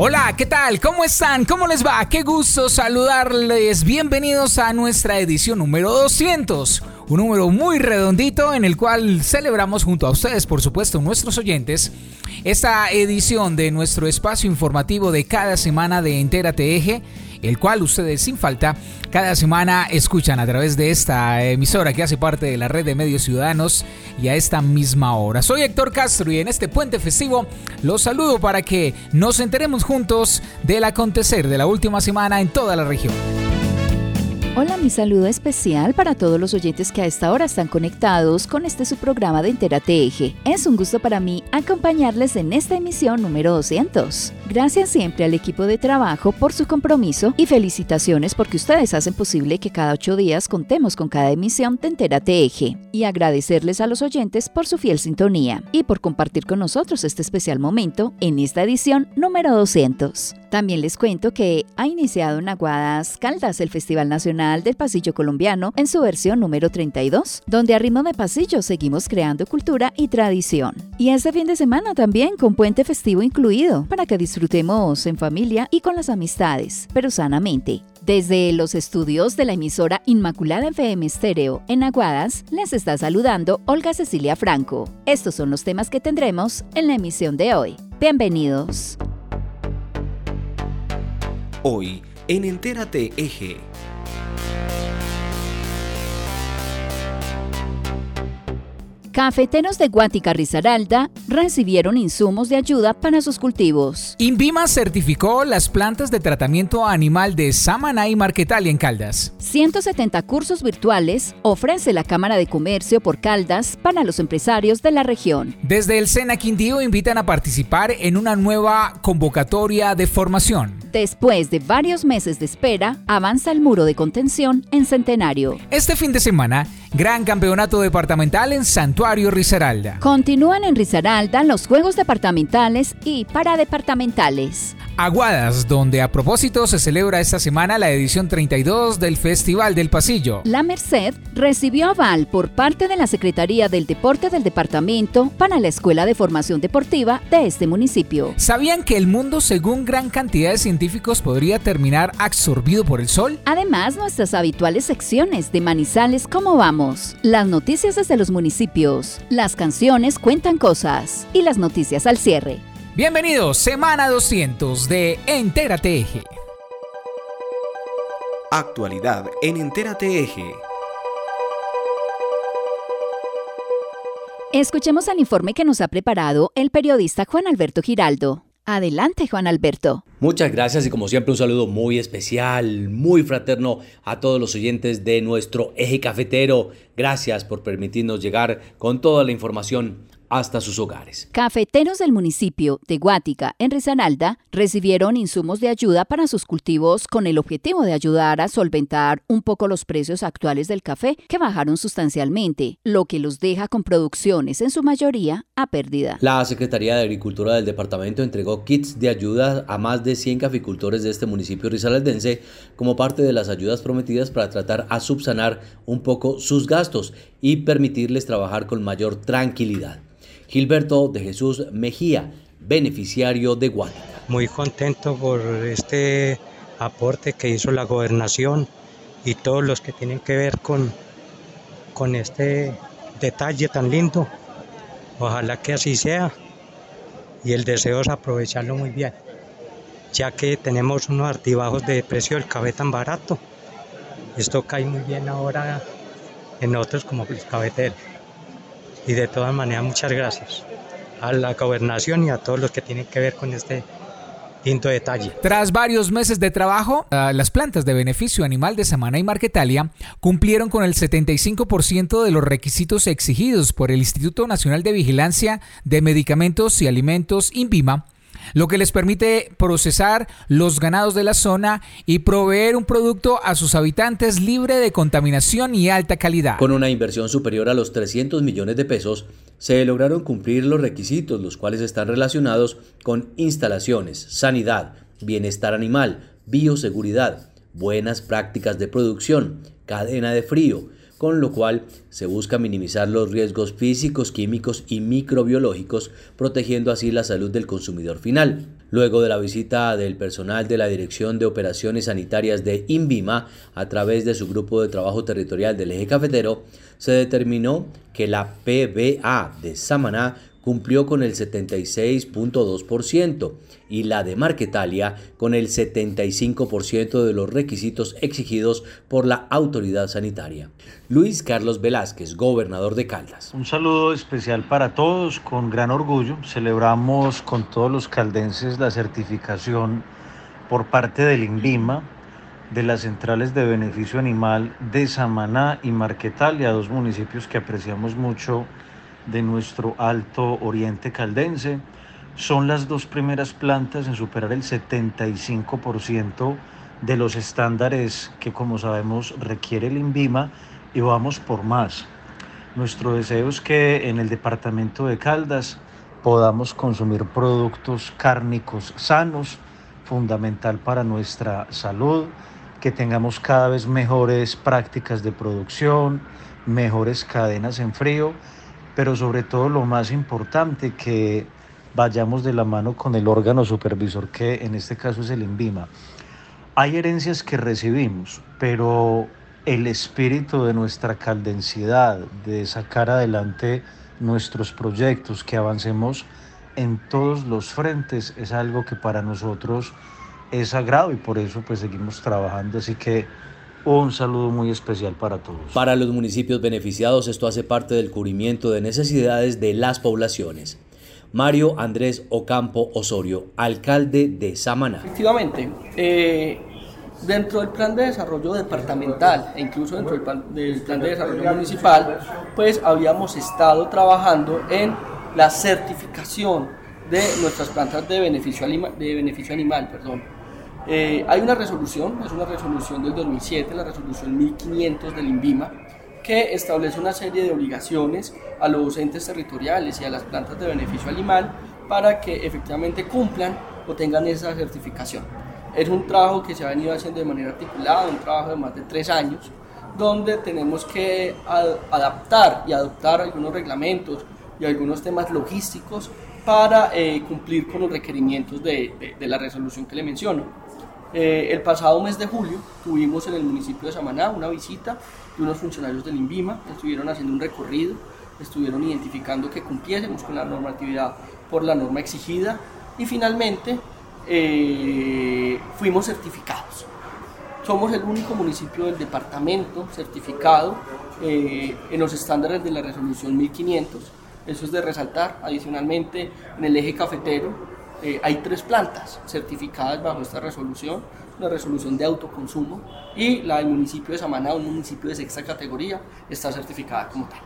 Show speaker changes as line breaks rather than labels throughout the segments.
Hola, ¿qué tal? ¿Cómo están? ¿Cómo les va? Qué gusto saludarles. Bienvenidos a nuestra edición número 200. Un número muy redondito en el cual celebramos junto a ustedes, por supuesto, nuestros oyentes, esta edición de nuestro espacio informativo de cada semana de Entérate Eje el cual ustedes sin falta cada semana escuchan a través de esta emisora que hace parte de la red de medios ciudadanos y a esta misma hora. Soy Héctor Castro y en este puente festivo los saludo para que nos enteremos juntos del acontecer de la última semana en toda la región.
Hola, mi saludo especial para todos los oyentes que a esta hora están conectados con este su programa de Entérate Eje. Es un gusto para mí acompañarles en esta emisión número 200. Gracias siempre al equipo de trabajo por su compromiso y felicitaciones porque ustedes hacen posible que cada ocho días contemos con cada emisión de Entérate Eje. Y agradecerles a los oyentes por su fiel sintonía y por compartir con nosotros este especial momento en esta edición número 200. También les cuento que ha iniciado en Aguadas Caldas el Festival Nacional del Pasillo Colombiano en su versión número 32, donde a ritmo de pasillo seguimos creando cultura y tradición. Y este fin de semana también con puente festivo incluido, para que disfrutemos en familia y con las amistades, pero sanamente. Desde los estudios de la emisora Inmaculada FM Estéreo en Aguadas, les está saludando Olga Cecilia Franco. Estos son los temas que tendremos en la emisión de hoy. Bienvenidos.
Hoy en Entérate Eje.
Cafeteros de Guática Risaralda recibieron insumos de ayuda para sus cultivos.
Invima certificó las plantas de tratamiento animal de Samaná y Marquetalia en Caldas.
170 cursos virtuales ofrece la Cámara de Comercio por Caldas para los empresarios de la región.
Desde el Sena Quindío invitan a participar en una nueva convocatoria de formación.
Después de varios meses de espera, avanza el muro de contención en Centenario.
Este fin de semana, gran campeonato departamental en Santuario Risaralda.
Continúan en Risaralda los juegos departamentales y paradepartamentales.
Aguadas, donde a propósito se celebra esta semana la edición 32 del Festival del Pasillo.
La Merced recibió aval por parte de la Secretaría del Deporte del Departamento para la Escuela de Formación Deportiva de este municipio.
¿Sabían que el mundo, según gran cantidad de científicos, podría terminar absorbido por el sol?
Además, nuestras habituales secciones de Manizales ¿Cómo vamos? Las noticias desde los municipios, las canciones cuentan cosas y las noticias al cierre.
Bienvenidos, semana 200 de Entérate Eje.
Actualidad en Entérate Eje.
Escuchemos el informe que nos ha preparado el periodista Juan Alberto Giraldo. Adelante, Juan Alberto.
Muchas gracias y como siempre un saludo muy especial, muy fraterno a todos los oyentes de nuestro eje cafetero. Gracias por permitirnos llegar con toda la información hasta sus hogares.
Cafeteros del municipio de Guática, en Risaralda, recibieron insumos de ayuda para sus cultivos con el objetivo de ayudar a solventar un poco los precios actuales del café, que bajaron sustancialmente, lo que los deja con producciones en su mayoría a pérdida.
La Secretaría de Agricultura del departamento entregó kits de ayuda a más de 100 caficultores de este municipio risaraldense como parte de las ayudas prometidas para tratar a subsanar un poco sus gastos y permitirles trabajar con mayor tranquilidad. Gilberto de Jesús Mejía, beneficiario de Guática.
Muy contento por este aporte que hizo la gobernación y todos los que tienen que ver con, con este detalle tan lindo. Ojalá que así sea y el deseo es aprovecharlo muy bien, ya que tenemos unos altibajos de precio del café tan barato. Esto cae muy bien ahora en otros como el cafetero y de todas maneras muchas gracias a la gobernación y a todos los que tienen que ver con este quinto detalle.
Tras varios meses de trabajo, ah, las plantas de beneficio animal de Samana y Marquetalia cumplieron con el 75% de los requisitos exigidos por el Instituto Nacional de Vigilancia de Medicamentos y Alimentos, INVIMA, lo que les permite procesar los ganados de la zona y proveer un producto a sus habitantes libre de contaminación y alta calidad.
Con una inversión superior a los 300 millones de pesos, se lograron cumplir los requisitos, los cuales están relacionados con instalaciones, sanidad, bienestar animal, bioseguridad, buenas prácticas de producción, cadena de frío, con lo cual se busca minimizar los riesgos físicos, químicos y microbiológicos, protegiendo así la salud del consumidor final. Luego de la visita del personal de la Dirección de Operaciones Sanitarias de INVIMA a través de su grupo de trabajo territorial del eje cafetero, se determinó que la PBA de Samaná cumplió con el 76.2% y la de Marquetalia con el 75% de los requisitos exigidos por la autoridad sanitaria. Luis Carlos Velázquez, gobernador de Caldas.
Un saludo especial para todos, con gran orgullo celebramos con todos los caldenses la certificación por parte del INVIMA de las centrales de beneficio animal de Samaná y Marquetalia, dos municipios que apreciamos mucho de nuestro Alto Oriente Caldense. Son las dos primeras plantas en superar el 75% de los estándares que, como sabemos, requiere el INVIMA y vamos por más. Nuestro deseo es que en el departamento de Caldas podamos consumir productos cárnicos sanos, fundamental para nuestra salud, que tengamos cada vez mejores prácticas de producción, mejores cadenas en frío pero sobre todo lo más importante, que vayamos de la mano con el órgano supervisor, que en este caso es el INVIMA. Hay herencias que recibimos, pero el espíritu de nuestra caldensidad, de sacar adelante nuestros proyectos, que avancemos en todos los frentes, es algo que para nosotros es sagrado y por eso pues seguimos trabajando. Así que un saludo muy especial para todos.
Para los municipios beneficiados esto hace parte del cubrimiento de necesidades de las poblaciones. Mario Andrés Ocampo Osorio, alcalde de Samaná.
Efectivamente, eh, dentro del plan de desarrollo departamental e incluso dentro del plan, del plan de desarrollo municipal, pues habíamos estado trabajando en la certificación de nuestras plantas de beneficio, de beneficio animal. Perdón eh, hay una resolución, es una resolución del 2007, la resolución 1500 del INVIMA, que establece una serie de obligaciones a los entes territoriales y a las plantas de beneficio animal para que efectivamente cumplan o tengan esa certificación. Es un trabajo que se ha venido haciendo de manera articulada, un trabajo de más de tres años, donde tenemos que adaptar y adoptar algunos reglamentos y algunos temas logísticos para eh, cumplir con los requerimientos de, de la resolución que le menciono. Eh, el pasado mes de julio tuvimos en el municipio de Samaná una visita de unos funcionarios del INVIMA, estuvieron haciendo un recorrido, estuvieron identificando que cumpliésemos con la normatividad por la norma exigida y finalmente eh, fuimos certificados. Somos el único municipio del departamento certificado eh, en los estándares de la resolución 1500. Eso es de resaltar. Adicionalmente, en el eje cafetero eh, hay tres plantas certificadas bajo esta resolución, una resolución de autoconsumo y la del municipio de Samaná, un municipio de sexta categoría, está certificada como tal.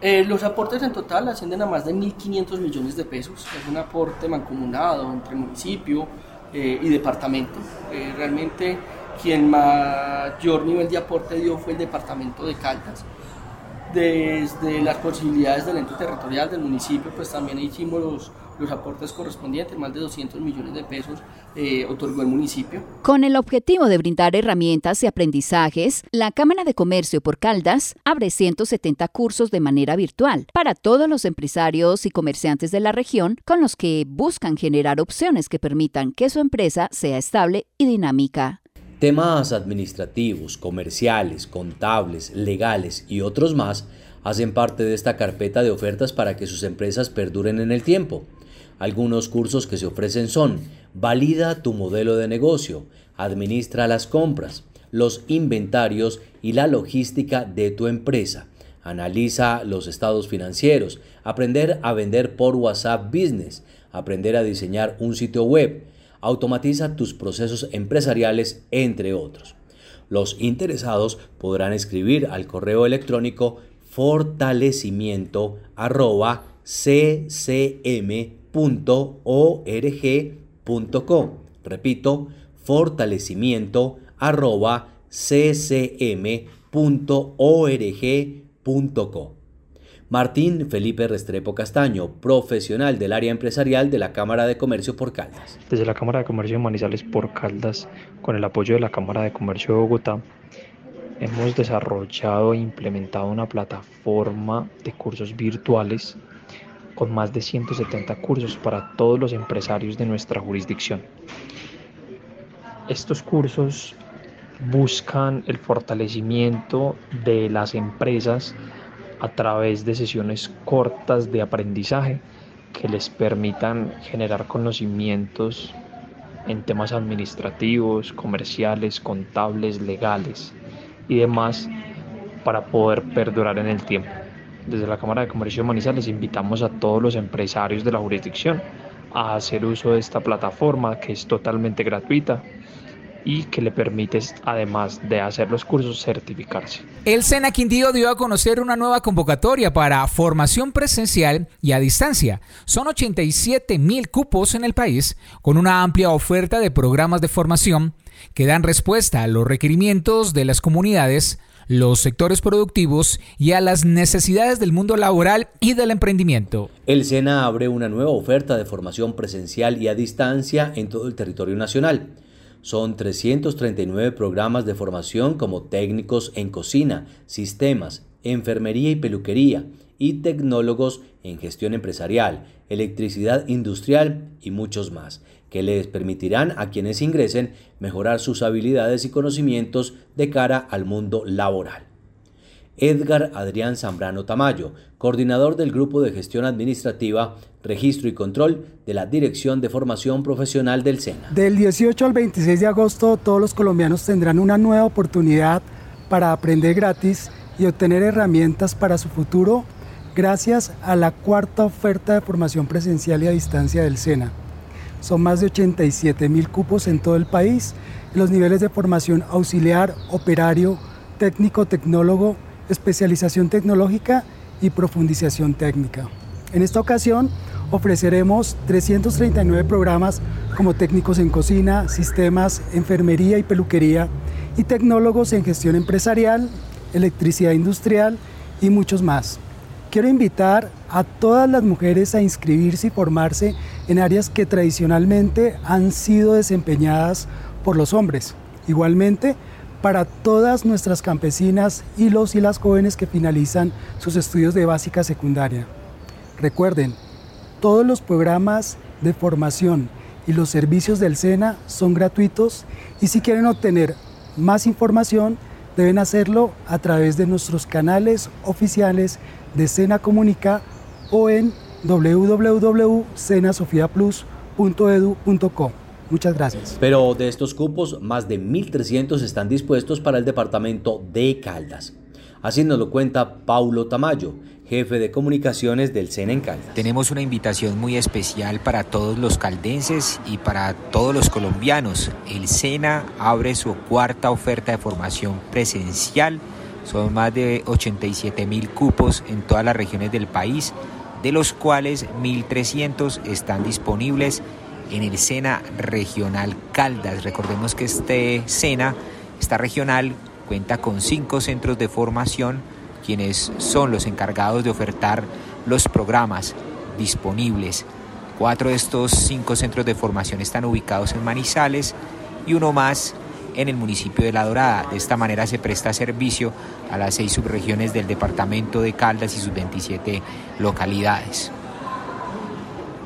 Eh, los aportes en total ascienden a más de 1.500 millones de pesos, es un aporte mancomunado entre municipio eh, y departamento. realmente quien mayor nivel de aporte dio fue el departamento de Caldas. Desde las posibilidades del ente territorial del municipio, pues también hicimos los los aportes correspondientes, más de 200 millones de pesos, eh, otorgó el municipio.
Con el objetivo de brindar herramientas y aprendizajes, la Cámara de Comercio por Caldas abre 170 cursos de manera virtual para todos los empresarios y comerciantes de la región con los que buscan generar opciones que permitan que su empresa sea estable y dinámica.
Temas administrativos, comerciales, contables, legales y otros más hacen parte de esta carpeta de ofertas para que sus empresas perduren en el tiempo. Algunos cursos que se ofrecen son Valida tu modelo de negocio, Administra las compras, los inventarios y la logística de tu empresa. Analiza los estados financieros, aprender a vender por WhatsApp Business, aprender a diseñar un sitio web, automatiza tus procesos empresariales, entre otros. Los interesados podrán escribir al correo electrónico fortalecimiento fortalecimiento.org.co. Repito, fortalecimiento arroba. Martín Felipe Restrepo Castaño, profesional del área empresarial de la Cámara de Comercio por Caldas.
Desde la Cámara de Comercio de Manizales por Caldas, con el apoyo de la Cámara de Comercio de Bogotá, hemos desarrollado e implementado una plataforma de cursos virtuales con más de 170 cursos para todos los empresarios de nuestra jurisdicción. Estos cursos buscan el fortalecimiento de las empresas a través de sesiones cortas de aprendizaje que les permitan generar conocimientos en temas administrativos, comerciales, contables, legales y demás para poder perdurar en el tiempo. Desde la Cámara de Comercio de Manizales invitamos a todos los empresarios de la jurisdicción a hacer uso de esta plataforma que es totalmente gratuita y que le permite, además de hacer los cursos, certificarse.
El SENA Quindío dio a conocer una nueva convocatoria para formación presencial y a distancia. Son 87 mil cupos en el país, con una amplia oferta de programas de formación que dan respuesta a los requerimientos de las comunidades, los sectores productivos y a las necesidades del mundo laboral y del emprendimiento.
El SENA abre una nueva oferta de formación presencial y a distancia en todo el territorio nacional. Son 339 programas de formación como técnicos en cocina, sistemas, enfermería y peluquería, y tecnólogos en gestión empresarial, electricidad industrial y muchos más, que les permitirán a quienes ingresen mejorar sus habilidades y conocimientos de cara al mundo laboral. Edgar Adrián Zambrano Tamayo, coordinador del Grupo de Gestión Administrativa, Registro y Control de la Dirección de Formación Profesional del SENA.
Del 18 al 26 de agosto todos los colombianos tendrán una nueva oportunidad para aprender gratis y obtener herramientas para su futuro gracias a la cuarta oferta de formación presencial y a distancia del SENA. Son más de 87 mil cupos en todo el país. Los niveles de formación auxiliar, operario, técnico, tecnólogo, especialización tecnológica y profundización técnica. En esta ocasión ofreceremos 339 programas como técnicos en cocina, sistemas, enfermería y peluquería y tecnólogos en gestión empresarial, electricidad industrial y muchos más. Quiero invitar a todas las mujeres a inscribirse y formarse en áreas que tradicionalmente han sido desempeñadas por los hombres. Igualmente, para todas nuestras campesinas y los y las jóvenes que finalizan sus estudios de básica secundaria. Recuerden, todos los programas de formación y los servicios del SENA son gratuitos y si quieren obtener más información deben hacerlo a través de nuestros canales oficiales de SENA Comunica o en www.senasofiaplus.edu.co. Muchas gracias.
Pero de estos cupos, más de 1.300 están dispuestos para el departamento de Caldas. Así nos lo cuenta Paulo Tamayo, jefe de comunicaciones del SENA en Caldas.
Tenemos una invitación muy especial para todos los caldenses y para todos los colombianos. El SENA abre su cuarta oferta de formación presencial. Son más de 87 mil cupos en todas las regiones del país, de los cuales 1.300 están disponibles en el SENA Regional Caldas. Recordemos que este SENA, esta regional, cuenta con cinco centros de formación, quienes son los encargados de ofertar los programas disponibles. Cuatro de estos cinco centros de formación están ubicados en Manizales y uno más en el municipio de La Dorada. De esta manera se presta servicio a las seis subregiones del departamento de Caldas y sus 27 localidades.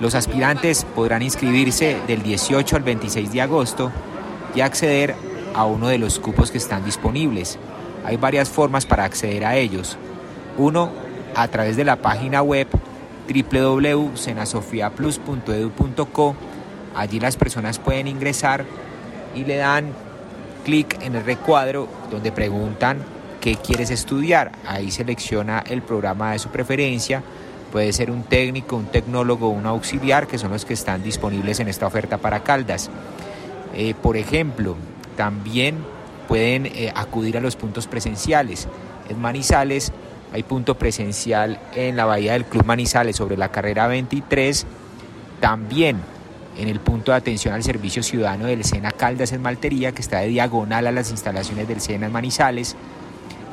Los aspirantes podrán inscribirse del 18 al 26 de agosto y acceder a uno de los cupos que están disponibles. Hay varias formas para acceder a ellos. Uno, a través de la página web www.senasofiaplus.edu.co. Allí las personas pueden ingresar y le dan clic en el recuadro donde preguntan qué quieres estudiar. Ahí selecciona el programa de su preferencia Puede ser un técnico, un tecnólogo, un auxiliar, que son los que están disponibles en esta oferta para Caldas. Eh, por ejemplo, también pueden eh, acudir a los puntos presenciales. En Manizales hay punto presencial en la bahía del Club Manizales sobre la carrera 23 También en el punto de atención al servicio ciudadano del Sena Caldas en Maltería, que está de diagonal a las instalaciones del Sena en Manizales,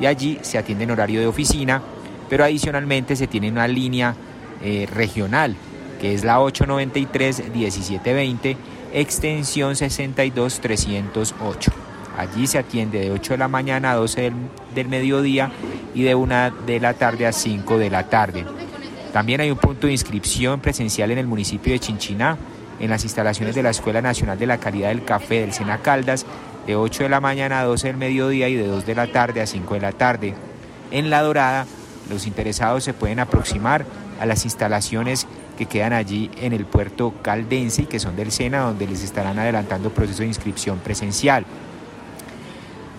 y allí se atiende en horario de oficina, pero adicionalmente se tiene una línea eh, regional, que es la 893-1720, extensión 62308. Allí se atiende de 8 de la mañana a 12 del, del mediodía y de 1 de la tarde a 5 de la tarde. También hay un punto de inscripción presencial en el municipio de Chinchiná, en las instalaciones de la Escuela Nacional de la Calidad del Café del Sena Caldas, de 8 de la mañana a 12 del mediodía y de 2 de la tarde a 5 de la tarde. En La Dorada, los interesados se pueden aproximar a las instalaciones que quedan allí en el puerto caldense y que son del SENA, donde les estarán adelantando proceso de inscripción presencial.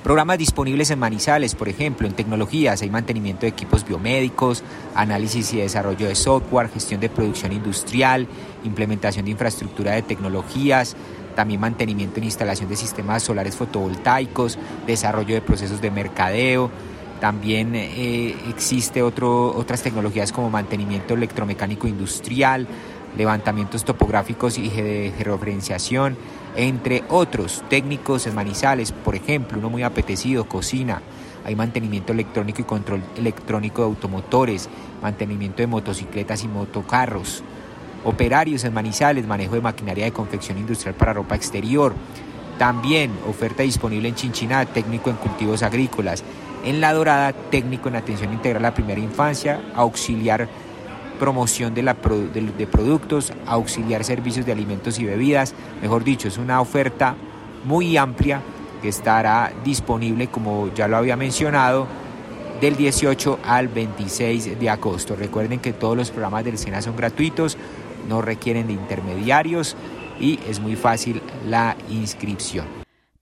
Programas disponibles en Manizales, por ejemplo, en tecnologías, hay mantenimiento de equipos biomédicos, análisis y desarrollo de software, gestión de producción industrial, implementación de infraestructura de tecnologías, también mantenimiento en instalación de sistemas solares fotovoltaicos, desarrollo de procesos de mercadeo, también eh, existe otro, otras tecnologías como mantenimiento electromecánico industrial, levantamientos topográficos y de georreferenciación, entre otros técnicos en Manizales, por ejemplo, uno muy apetecido, cocina, hay mantenimiento electrónico y control electrónico de automotores, mantenimiento de motocicletas y motocarros, operarios en Manizales, manejo de maquinaria de confección industrial para ropa exterior, también oferta disponible en Chinchiná, técnico en cultivos agrícolas, en La Dorada, técnico en atención integral a la primera infancia, auxiliar promoción de, la, de, productos, auxiliar servicios de alimentos y bebidas. Mejor dicho, es una oferta muy amplia que estará disponible, como ya lo había mencionado, del 18 al 26 de agosto. Recuerden que todos los programas del SENA son gratuitos, no requieren de intermediarios y es muy fácil la inscripción.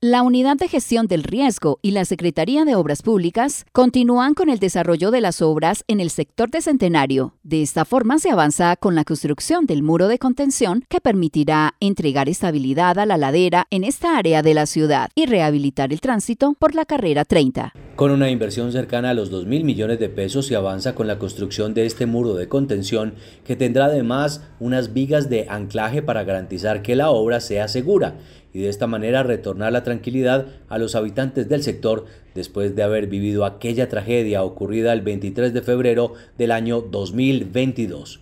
La Unidad de Gestión del Riesgo y la Secretaría de Obras Públicas continúan con el desarrollo de las obras en el sector de Centenario. De esta forma se avanza con la construcción del muro de contención que permitirá entregar estabilidad a la ladera en esta área de la ciudad y rehabilitar el tránsito por la carrera 30.
Con una inversión cercana a los 2 mil millones de pesos se avanza con la construcción de este muro de contención que tendrá además unas vigas de anclaje para garantizar que la obra sea segura y de esta manera retornar la tranquilidad a los habitantes del sector después de haber vivido aquella tragedia ocurrida el 23 de febrero del año 2022.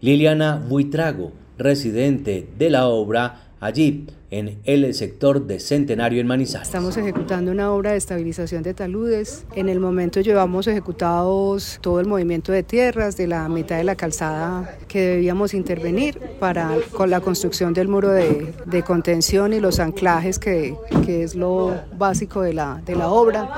Liliana Buitrago, residente de la obra, allí en el sector de Centenario en Manizales.
Estamos ejecutando una obra de estabilización de taludes. En el momento llevamos ejecutados todo el movimiento de tierras de la mitad de la calzada que debíamos intervenir para con la construcción del muro de, de contención y los anclajes que, que, es lo básico de la, de la obra.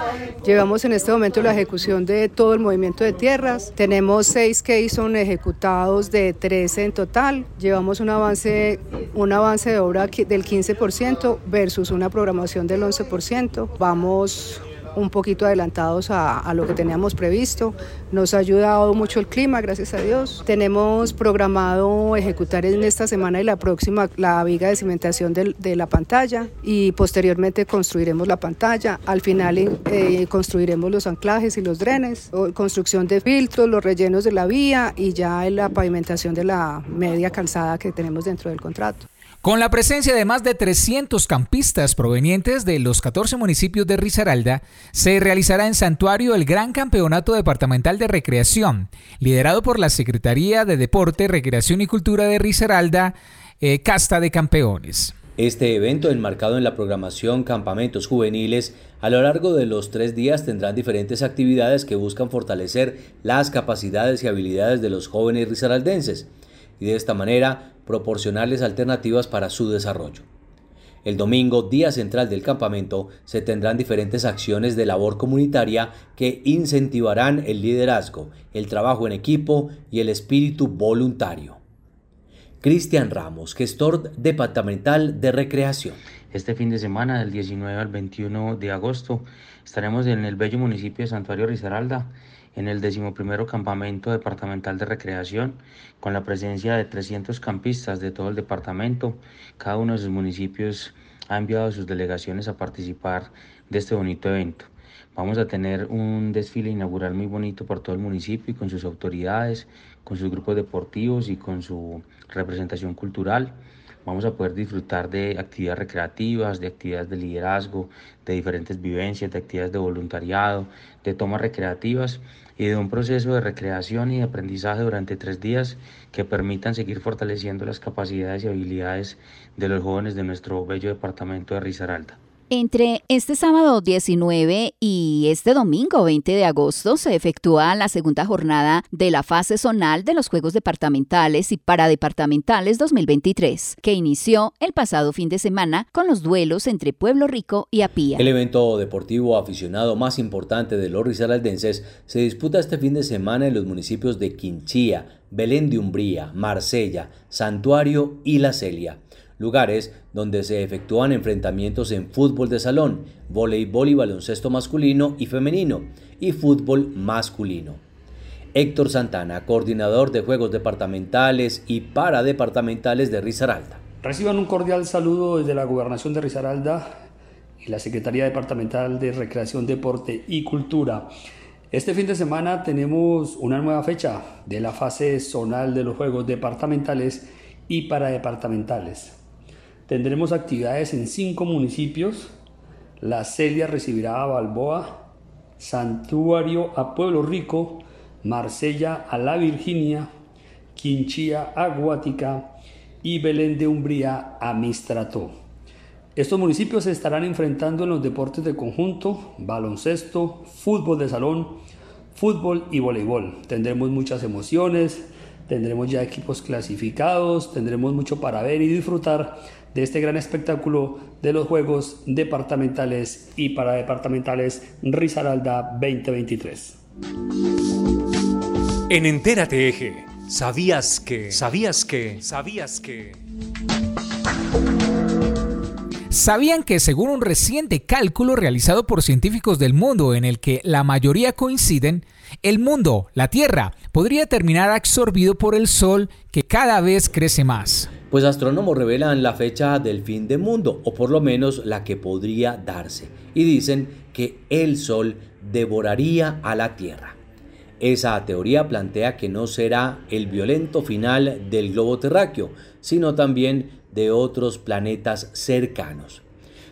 Llevamos en este momento la ejecución de todo el movimiento de tierras. Tenemos seis que son ejecutados de 13 en total. Llevamos un avance, un avance de obra del 15 15% versus una programación del 11%. Vamos un poquito adelantados a, lo que teníamos previsto. Nos ha ayudado mucho el clima, gracias a Dios. Tenemos programado ejecutar en esta semana y la próxima la viga de cimentación de, la pantalla y posteriormente construiremos la pantalla. Al final eh, construiremos los anclajes y los drenes, construcción de filtros, los rellenos de la vía y ya la pavimentación de la media calzada que tenemos dentro del contrato.
Con la presencia de más de 300 campistas provenientes de los 14 municipios de Risaralda, se realizará en Santuario el Gran Campeonato Departamental de Recreación, liderado por la Secretaría de Deporte, Recreación y Cultura de Risaralda, eh, Casta de Campeones.
Este evento, enmarcado en la programación Campamentos Juveniles, a lo largo de los tres días tendrán diferentes actividades que buscan fortalecer las capacidades y habilidades de los jóvenes risaraldenses y de esta manera proporcionarles alternativas para su desarrollo. El domingo, día central del campamento, se tendrán diferentes acciones de labor comunitaria que incentivarán el liderazgo, el trabajo en equipo y el espíritu voluntario. Cristian Ramos, gestor departamental de recreación.
Este fin de semana, del 19 al 21 de agosto, estaremos en el bello municipio de Santuario Risaralda en el decimoprimero campamento departamental de recreación, con la presencia de 300 campistas de todo el departamento. Cada uno de sus municipios ha enviado sus delegaciones a participar de este bonito evento. Vamos a tener un desfile inaugural muy bonito por todo el municipio y con sus autoridades, con sus grupos deportivos y con su representación cultural. Vamos a poder disfrutar de actividades recreativas, de actividades de liderazgo, de diferentes vivencias, de actividades de voluntariado, de tomas recreativas y de un proceso de recreación y de aprendizaje durante tres días que permitan seguir fortaleciendo las capacidades y habilidades de los jóvenes de nuestro bello departamento de Risaralda.
Entre este sábado 19 y este domingo 20 de agosto se efectúa la segunda jornada de la fase zonal de los Juegos Departamentales y Paradepartamentales 2023, que inició el pasado fin de semana con los duelos entre Pueblo Rico y Apía.
El evento deportivo aficionado más importante de los risaraldenses se disputa este fin de semana en los municipios de Quinchía, Belén de Umbría, Marsella, Santuario y La Celia lugares donde se efectúan enfrentamientos en fútbol de salón, voleibol y baloncesto masculino y femenino, y fútbol masculino. Héctor Santana, coordinador de Juegos Departamentales y Paradepartamentales de Risaralda.
Reciban un cordial saludo desde la Gobernación de Risaralda y la Secretaría Departamental de Recreación, Deporte y Cultura. Este fin de semana tenemos una nueva fecha de la fase zonal de los Juegos Departamentales y Paradepartamentales. Tendremos actividades en cinco municipios. La Celia recibirá a Balboa, Santuario a Pueblo Rico, Marsella a La Virginia, Quinchía a Guática y Belén de Umbría a Mistrato. Estos municipios se estarán enfrentando en los deportes de conjunto, baloncesto, fútbol de salón, fútbol y voleibol. Tendremos muchas emociones, tendremos ya equipos clasificados, tendremos mucho para ver y disfrutar de este gran espectáculo de los Juegos Departamentales y Paradepartamentales Risaralda 2023.
En Entérate Eje, ¿sabías que? ¿Sabías que? ¿Sabías que?
¿Sabían que según un reciente cálculo realizado por científicos del mundo en el que la mayoría coinciden, el mundo, la Tierra, podría terminar absorbido por el Sol que cada vez crece más?
Pues astrónomos revelan la fecha del fin del mundo, o por lo menos la que podría darse, y dicen que el Sol devoraría a la Tierra. Esa teoría plantea que no será el violento final del globo terráqueo, sino también de otros planetas cercanos.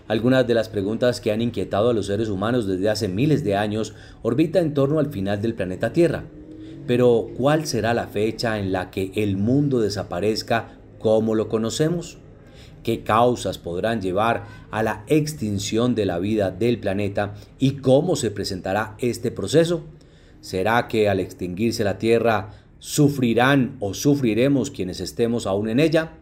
Algunas de las preguntas que han inquietado a los seres humanos desde hace miles de años orbita en torno al final del planeta Tierra. Pero, ¿cuál será la fecha en la que el mundo desaparezca ¿Cómo lo conocemos? ¿Qué causas podrán llevar a la extinción de la vida del planeta y cómo se presentará este proceso? ¿Será que al extinguirse la Tierra sufrirán o sufriremos quienes estemos aún en ella?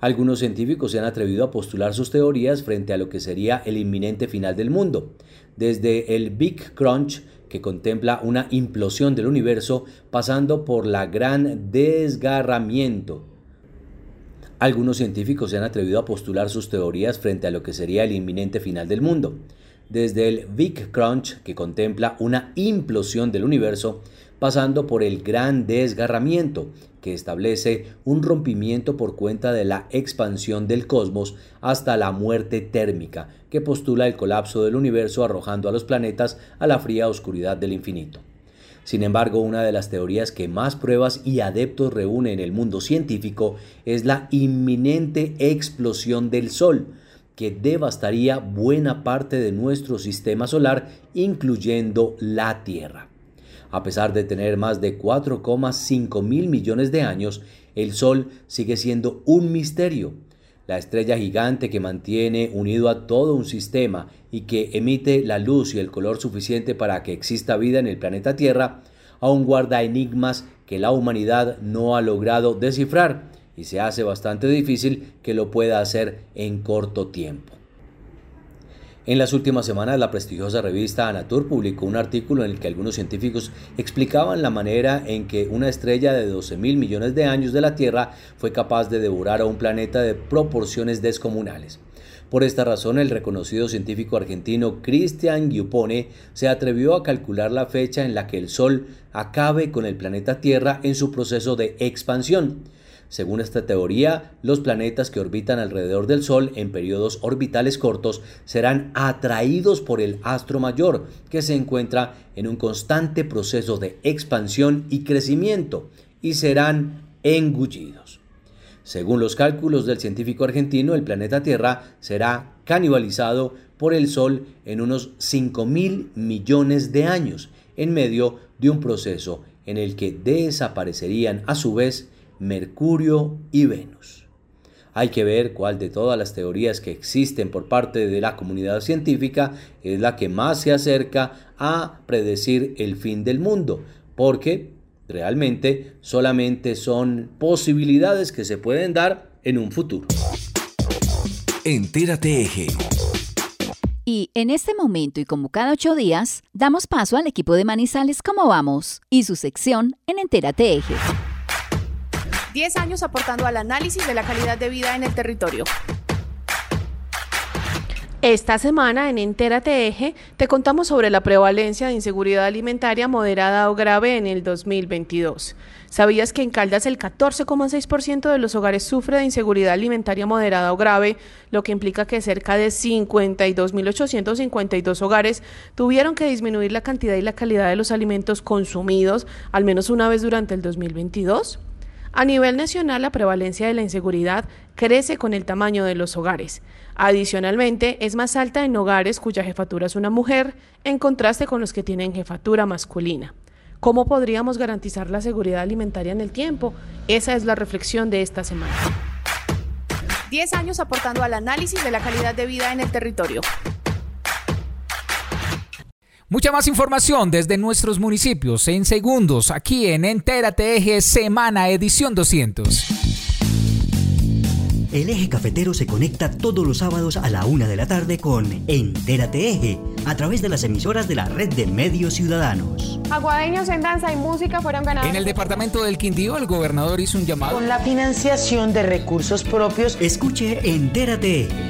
Algunos científicos se han atrevido a postular sus teorías frente a lo que sería el inminente final del mundo, desde el Big Crunch que contempla una implosión del universo pasando por la gran desgarramiento algunos científicos se han atrevido a postular sus teorías frente a lo que sería el inminente final del mundo, desde el Big Crunch, que contempla una implosión del universo, pasando por el Gran Desgarramiento, que establece un rompimiento por cuenta de la expansión del cosmos, hasta la muerte térmica, que postula el colapso del universo arrojando a los planetas a la fría oscuridad del infinito. Sin embargo, una de las teorías que más pruebas y adeptos reúne en el mundo científico es la inminente explosión del Sol, que devastaría buena parte de nuestro sistema solar, incluyendo la Tierra. A pesar de tener más de 4,5 mil millones de años, el Sol sigue siendo un misterio la estrella gigante que mantiene unido a todo un sistema y que emite la luz y el color suficiente para que exista vida en el planeta Tierra, aún guarda enigmas que la humanidad no ha logrado descifrar y se hace bastante difícil que lo pueda hacer en corto tiempo. En las últimas semanas, la prestigiosa revista Anatur publicó un artículo en el que algunos científicos explicaban la manera en que una estrella de 12 mil millones de años de la Tierra fue capaz de devorar a un planeta de proporciones descomunales. Por esta razón, el reconocido científico argentino Christian Giupone se atrevió a calcular la fecha en la que el Sol acabe con el planeta Tierra en su proceso de expansión Según esta teoría, los planetas que orbitan alrededor del Sol en periodos orbitales cortos serán atraídos por el astro mayor, que se encuentra en un constante proceso de expansión y crecimiento, y serán engullidos. Según los cálculos del científico argentino, el planeta Tierra será canibalizado por el Sol en unos 5 mil millones de años, en medio de un proceso en el que desaparecerían a su vez Mercurio y Venus. Hay que ver cuál de todas las teorías que existen por parte de la comunidad científica es la que más se acerca a predecir el fin del mundo, porque realmente solamente son posibilidades que se pueden dar en un futuro.
Entérate Eje.
Y en este momento y como cada ocho días, damos paso al equipo de Manizales ¿Cómo vamos? y su sección en Entérate Eje.
10 años aportando al análisis de la calidad de vida en el territorio. Esta semana en Entérate Eje te contamos sobre la prevalencia de inseguridad alimentaria moderada o grave en el 2022. ¿Sabías que en Caldas el 14,6% de los hogares sufre de inseguridad alimentaria moderada o grave, lo que implica que cerca de 52.852 hogares tuvieron que disminuir la cantidad y la calidad de los alimentos consumidos al menos una vez durante el 2022? A nivel nacional, la prevalencia de la inseguridad crece con el tamaño de los hogares. Adicionalmente, es más alta en hogares cuya jefatura es una mujer, en contraste con los que tienen jefatura masculina. ¿Cómo podríamos garantizar la seguridad alimentaria en el tiempo? Esa es la reflexión de esta semana. 10 años aportando al análisis de la calidad de vida en el territorio.
Mucha más información desde nuestros municipios en segundos aquí en Entérate Eje Semana Edición 200.
El eje cafetero se conecta todos los sábados a la una de la tarde con Entérate Eje a través de las emisoras de la red de medios ciudadanos.
Aguadeños en danza y música fueron ganados.
En el departamento del Quindío, el gobernador hizo un llamado.
Con la financiación de recursos propios.
Escuche Entérate Eje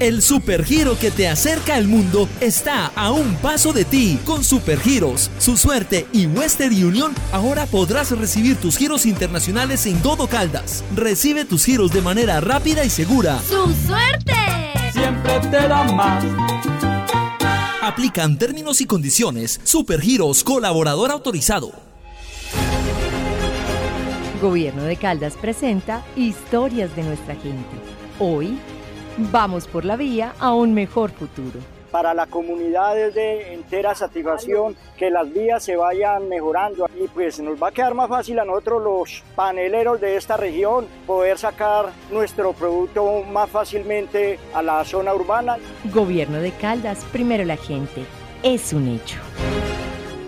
El supergiro que te acerca al mundo está a un paso de ti. Con Supergiros, su suerte y Western Union, ahora podrás recibir tus giros internacionales en Dodo Caldas. Recibe tus giros de manera rápida y segura.
¡Su suerte!
Siempre te da más.
Aplican términos y condiciones. Supergiros, colaborador autorizado.
Gobierno de Caldas presenta Historias de nuestra gente. Hoy Vamos por la vía a un mejor futuro.
Para la comunidad es de entera satisfacción que las vías se vayan mejorando y pues nos va a quedar más fácil a nosotros los paneleros de esta región poder sacar nuestro producto más fácilmente a la zona urbana.
Gobierno de Caldas, primero la gente. Es un hecho.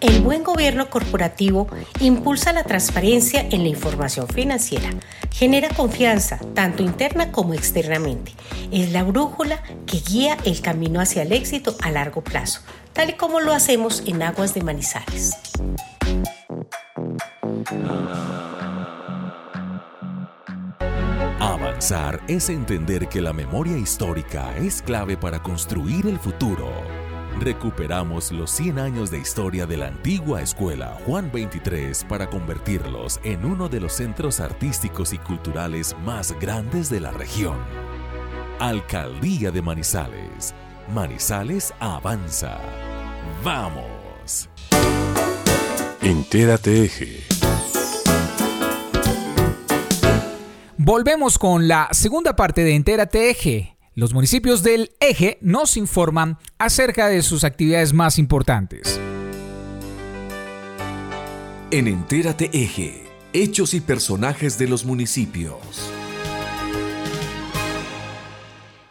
El buen gobierno corporativo impulsa la transparencia en la información financiera, genera confianza tanto interna como externamente. Es la brújula que guía el camino hacia el éxito a largo plazo, tal y como lo hacemos en Aguas de Manizales.
Avanzar es entender que la memoria histórica es clave para construir el futuro recuperamos los 100 años de historia de la antigua escuela Juan 23 para convertirlos en uno de los centros artísticos y culturales más grandes de la región. Alcaldía de Manizales. Manizales avanza. ¡Vamos! Entérate Eje.
Volvemos con la segunda parte de Entérate Eje los municipios del eje nos informan acerca de sus actividades más importantes.
En Entérate Eje, hechos y personajes de los municipios.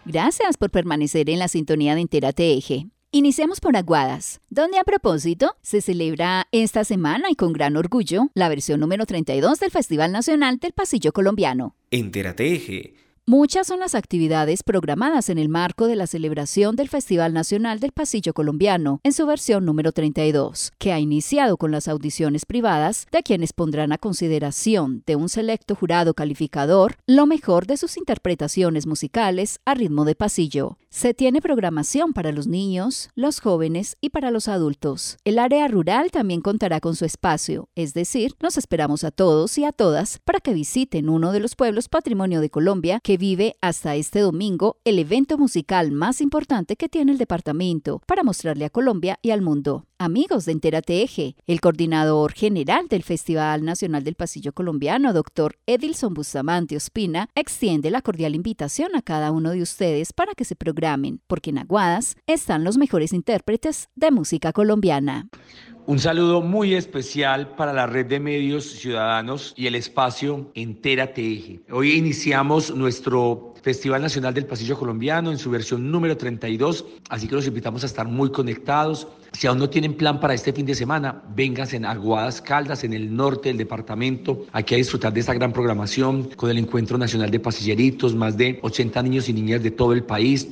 Gracias por permanecer en la sintonía de Entérate Eje. Iniciamos por Aguadas, donde a propósito se celebra esta semana y con gran orgullo la versión número 32 del Festival Nacional del Pasillo Colombiano.
Entérate Eje
Muchas son las actividades programadas en el marco de la celebración del Festival Nacional del Pasillo Colombiano, en su versión número 32, que ha iniciado con las audiciones privadas de quienes pondrán a consideración de un selecto jurado calificador lo mejor de sus interpretaciones musicales a ritmo de pasillo. Se tiene programación para los niños, los jóvenes y para los adultos. El área rural también contará con su espacio, es decir, nos esperamos a todos y a todas para que visiten uno de los pueblos patrimonio de Colombia que vive hasta este domingo el evento musical más importante que tiene el departamento para mostrarle a Colombia y al mundo. Amigos de Entérate Eje, el coordinador general del Festival Nacional del Pasillo Colombiano, doctor Edilson Bustamante Ospina, extiende la cordial invitación a cada uno de ustedes para que se programen, porque en Aguadas están los mejores intérpretes de música colombiana.
Un saludo muy especial para la red de medios ciudadanos y el espacio Entérate Eje. Hoy iniciamos nuestro Festival Nacional del Pasillo Colombiano en su versión número 32, así que los invitamos a estar muy conectados. Si aún no tienen plan para este fin de semana, vénganse en Aguadas Caldas, en el norte del departamento, aquí a disfrutar de esta gran programación con el Encuentro Nacional de Pasilleritos, más de 80 niños y niñas de todo el país,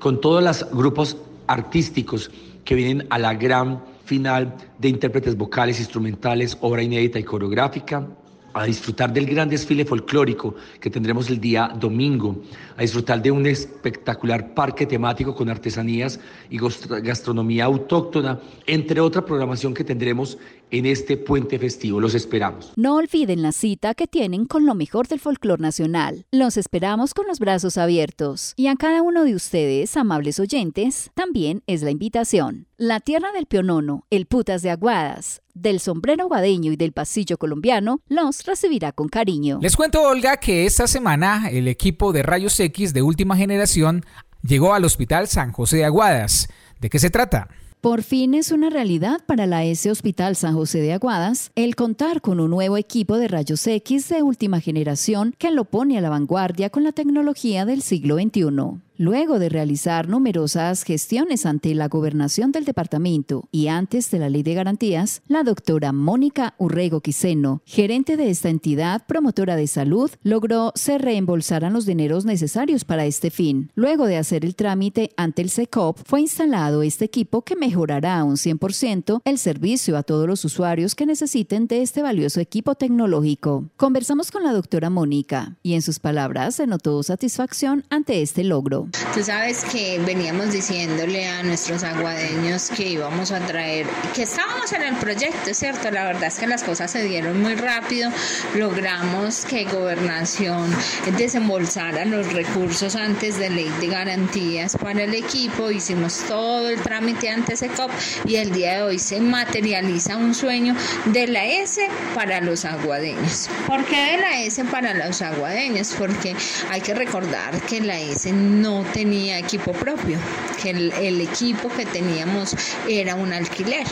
con todos los grupos artísticos que vienen a la gran final de intérpretes vocales, instrumentales, obra inédita y coreográfica, a disfrutar del gran desfile folclórico que tendremos el día domingo, a disfrutar de un espectacular parque temático con artesanías y gastronomía autóctona, entre otra programación que tendremos en este puente festivo. Los esperamos.
No olviden la cita que tienen con lo mejor del folclor nacional. Los esperamos con los brazos abiertos. Y a cada uno de ustedes, amables oyentes, también es la invitación. La tierra del pionono, el putas de aguadas, del sombrero guadeño y del pasillo colombiano los recibirá con cariño.
Les cuento, Olga, que esta semana el equipo de Rayos X de última generación llegó al Hospital San José de Aguadas. ¿De qué se trata?
Por fin es una realidad para la S Hospital San José de Aguadas el contar con un nuevo equipo de rayos X de última generación que lo pone a la vanguardia con la tecnología del siglo XXI. Luego de realizar numerosas gestiones ante la gobernación del departamento y antes de la ley de garantías, la doctora Mónica Urrego Quiseno, gerente de esta entidad promotora de salud, logró se reembolsaran los dineros necesarios para este fin. Luego de hacer el trámite ante el SECOP, fue instalado este equipo que mejorará un 100% el servicio a todos los usuarios que necesiten de este valioso equipo tecnológico. Conversamos con la doctora Mónica y en sus palabras se notó satisfacción ante este logro.
Tú sabes que veníamos diciéndole a nuestros aguadeños que íbamos a traer, que estábamos en el proyecto, ¿cierto? La verdad es que las cosas se dieron muy rápido, logramos que gobernación desembolsara los recursos antes de ley de garantías para el equipo, hicimos todo el trámite ante COP y el día de hoy se materializa un sueño de la S para los aguadeños. ¿Por qué de la S para los aguadeños? Porque hay que recordar que la S no tenía equipo propio, que el, equipo que teníamos era un alquiler.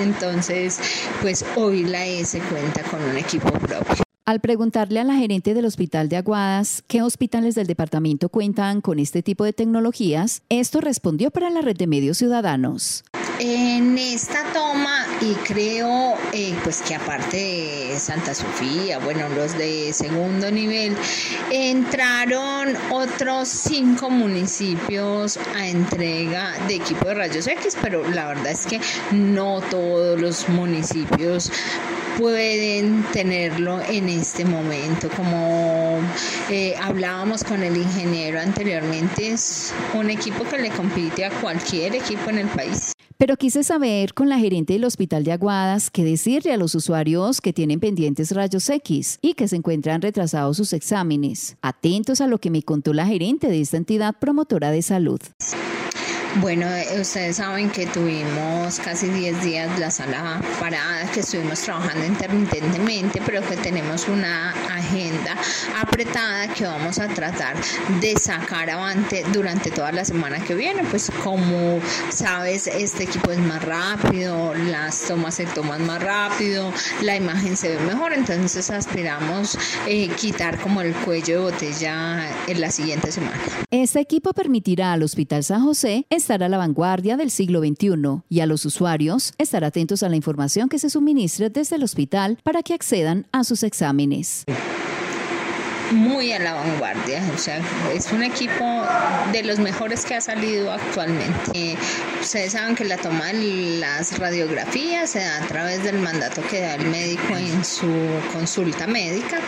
Entonces, pues hoy la S cuenta con un equipo propio.
Al preguntarle a la gerente del Hospital de Aguadas qué hospitales del departamento cuentan con este tipo de tecnologías, esto respondió para la red de medios ciudadanos.
En esta toma, y creo eh, pues que aparte de Santa Sofía, bueno, los de segundo nivel, entraron otros cinco municipios a entrega de equipo de rayos X, pero la verdad es que no todos los municipios pueden tenerlo en este momento. Como eh, hablábamos con el ingeniero anteriormente, es un equipo que le compite a cualquier equipo en el país.
Pero quise saber con la gerente del Hospital de Aguadas qué decirle a los usuarios que tienen pendientes rayos X y que se encuentran retrasados sus exámenes. Atentos a lo que me contó la gerente de esta entidad promotora de salud.
Bueno, eh, ustedes saben que tuvimos casi 10 días la sala parada, que estuvimos trabajando intermitentemente, pero que tenemos una agenda apretada que vamos a tratar de sacar avante durante toda la semana que viene. Pues como sabes, este equipo es más rápido, las tomas se toman más rápido, la imagen se ve mejor, entonces aspiramos eh, quitar como el cuello de botella en la siguiente semana.
Este equipo permitirá al Hospital San José estar a la vanguardia del siglo XXI y a los usuarios estar atentos a la información que se suministre desde el hospital para que accedan a sus exámenes
muy a la vanguardia, o sea, es un equipo de los mejores que ha salido actualmente. ustedes saben que la toma de las radiografías se da a través del mandato que da el médico en su consulta médica.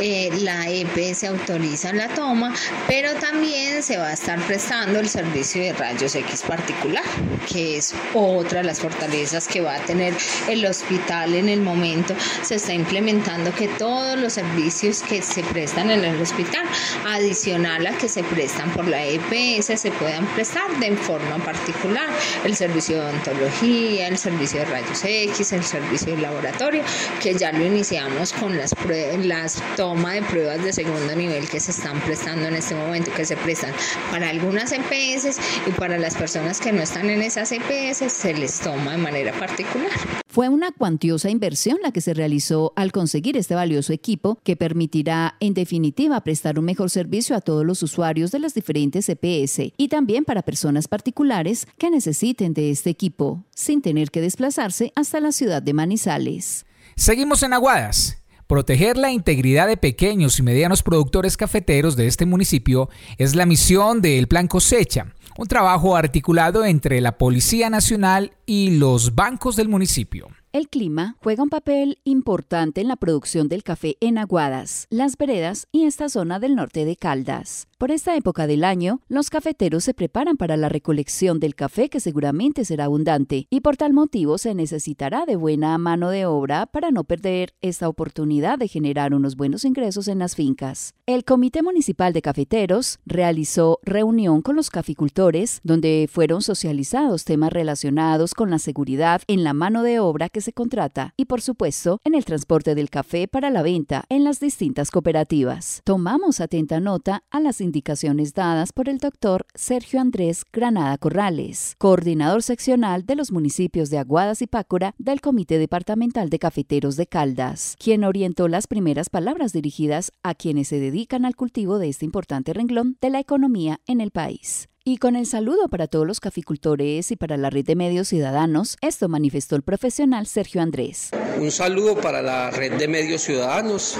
Eh, la EPS autoriza la toma, pero también se va a estar prestando el servicio de rayos X particular, que es otra de las fortalezas que va a tener el hospital en el momento. Se está implementando que todos los servicios que se prestan en el hospital, adicional a que se prestan por la EPS, se puedan prestar de forma particular el servicio de odontología, el servicio de rayos X, el servicio de laboratorio, que ya lo iniciamos con las, las toma de pruebas de segundo nivel que se están prestando en este momento, que se prestan para algunas EPS y para las personas que no están en esas EPS se les toma de manera particular.
Fue una cuantiosa inversión la que se realizó al conseguir este valioso equipo que permitirá en definitiva prestar un mejor servicio a todos los usuarios de las diferentes EPS y también para personas particulares que necesiten de este equipo sin tener que desplazarse hasta la ciudad de Manizales.
Seguimos en Aguadas. Proteger la integridad de pequeños y medianos productores cafeteros de este municipio es la misión del Plan Cosecha, un trabajo articulado entre la Policía Nacional y los bancos del municipio.
El clima juega un papel importante en la producción del café en Aguadas, Las Veredas y esta zona del norte de Caldas. Por esta época del año, los cafeteros se preparan para la recolección del café que seguramente será abundante y por tal motivo se necesitará de buena mano de obra para no perder esta oportunidad de generar unos buenos ingresos en las fincas. El Comité Municipal de Cafeteros realizó reunión con los caficultores donde fueron socializados temas relacionados con la seguridad en la mano de obra que se contrata y por supuesto en el transporte del café para la venta en las distintas cooperativas. Tomamos atenta nota a las indicaciones dadas por el doctor Sergio Andrés Granada Corrales, coordinador seccional de los municipios de Aguadas y Pácora del Comité Departamental de Cafeteros de Caldas, quien orientó las primeras palabras dirigidas a quienes se dedican al cultivo de este importante renglón de la economía en el país. Y con el saludo para todos los caficultores y para la red de medios ciudadanos, esto manifestó el profesional Sergio Andrés.
Un saludo para la red de medios ciudadanos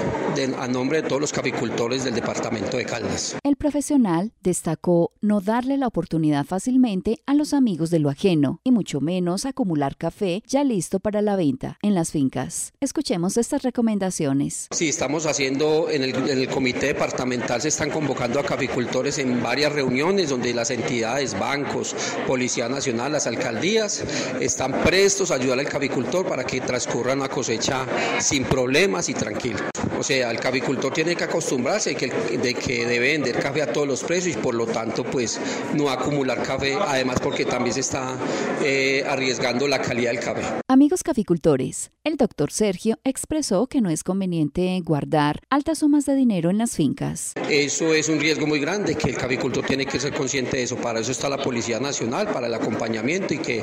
a nombre de todos los caficultores del departamento de Caldas.
El profesional destacó no darle la oportunidad fácilmente a los amigos de lo ajeno y mucho menos acumular café ya listo para la venta en las fincas. Escuchemos estas recomendaciones.
Sí, estamos haciendo en el, en el comité departamental, se están convocando a caficultores en varias reuniones donde las entidades, bancos, Policía Nacional, las alcaldías, están prestos a ayudar al cavicultor para que transcurra una cosecha sin problemas y tranquilo. O sea, el cavicultor tiene que acostumbrarse de que, de que debe vender café a todos los precios y por lo tanto pues no acumular café, además porque también se está eh, arriesgando la calidad del café.
Amigos caficultores, el doctor Sergio expresó que no es conveniente guardar altas sumas de dinero en las fincas.
Eso es un riesgo muy grande que el cavicultor tiene que ser consciente de eso. Para eso está la Policía Nacional, para el acompañamiento y que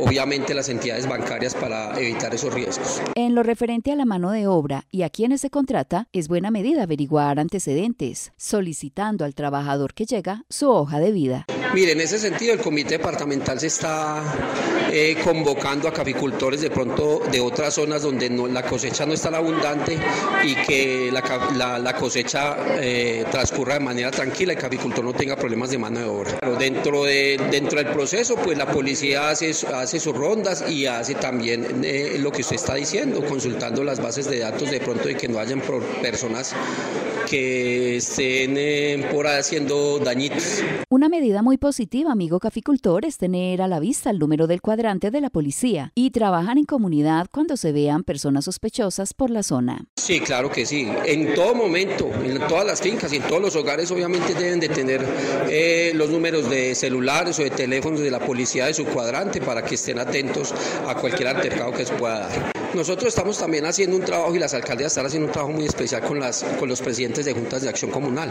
obviamente las entidades bancarias para evitar esos riesgos.
En lo referente a la mano de obra y a quienes se contrata, es buena medida averiguar antecedentes, solicitando al trabajador que llega su hoja de vida.
Mire, en ese sentido el comité departamental se está eh, convocando a caficultores de pronto de otras zonas donde no, la cosecha no es tan abundante y que la, cosecha eh, transcurra de manera tranquila y el caficultor no tenga problemas de mano de obra. Pero dentro, de, dentro del proceso, pues la policía hace, hace sus rondas y hace también eh, lo que usted está diciendo, consultando las bases de datos de pronto de que no hayan personas que estén eh, por ahí haciendo dañitos.
Una medida muy positiva, amigo caficultor, es tener a la vista el número del cuadrante de la policía y trabajar en comunidad cuando se vean personas sospechosas por la zona.
Sí, claro que sí. En todo momento, en todas las fincas y en todos los hogares obviamente deben de tener eh, los números de celulares o de teléfonos de la policía de su cuadrante para que estén atentos a cualquier altercado que se pueda dar. Nosotros estamos también haciendo un trabajo y las alcaldías están haciendo un trabajo muy especial con, las, con los presidentes de juntas de acción comunal,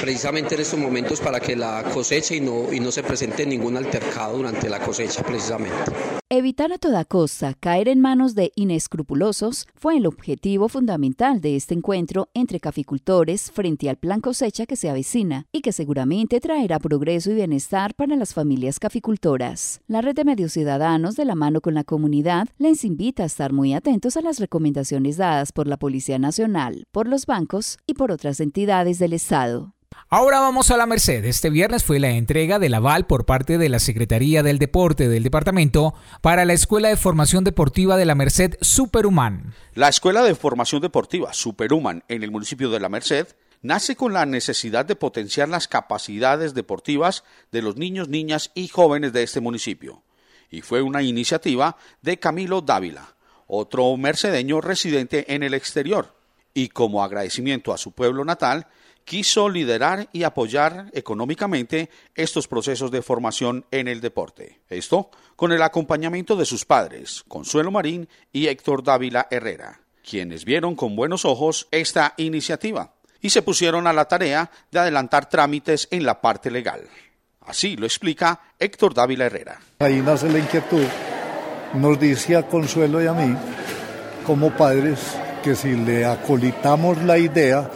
precisamente en estos momentos para que la cosecha y no, y no se presente ningún altercado durante la cosecha precisamente.
Evitar a toda costa caer en manos de inescrupulosos fue el objetivo fundamental de este encuentro entre caficultores frente al plan cosecha que se avecina y que seguramente traerá progreso y bienestar para las familias caficultoras. La red de medios ciudadanos de la mano con la comunidad les invita a estar muy atentos a las recomendaciones dadas por la Policía Nacional, por los bancos y por otras entidades del Estado.
Ahora vamos a la Merced. Este viernes fue la entrega del aval por parte de la Secretaría del Deporte del departamento para la Escuela de Formación Deportiva de la Merced Superhuman.
La Escuela de Formación Deportiva Superhuman en el municipio de la Merced nace con la necesidad de potenciar las capacidades deportivas de los niños, niñas y jóvenes de este municipio. Y fue una iniciativa de Camilo Dávila, otro mercedeño residente en el exterior. Y como agradecimiento a su pueblo natal, quiso liderar y apoyar económicamente estos procesos de formación en el deporte. Esto con el acompañamiento de sus padres, Consuelo Marín y Héctor Dávila Herrera, quienes vieron con buenos ojos esta iniciativa y se pusieron a la tarea de adelantar trámites en la parte legal. Así lo explica Héctor Dávila Herrera.
Ahí nace la inquietud. Nos dice a Consuelo y a mí, como padres, que si le acolitamos la idea,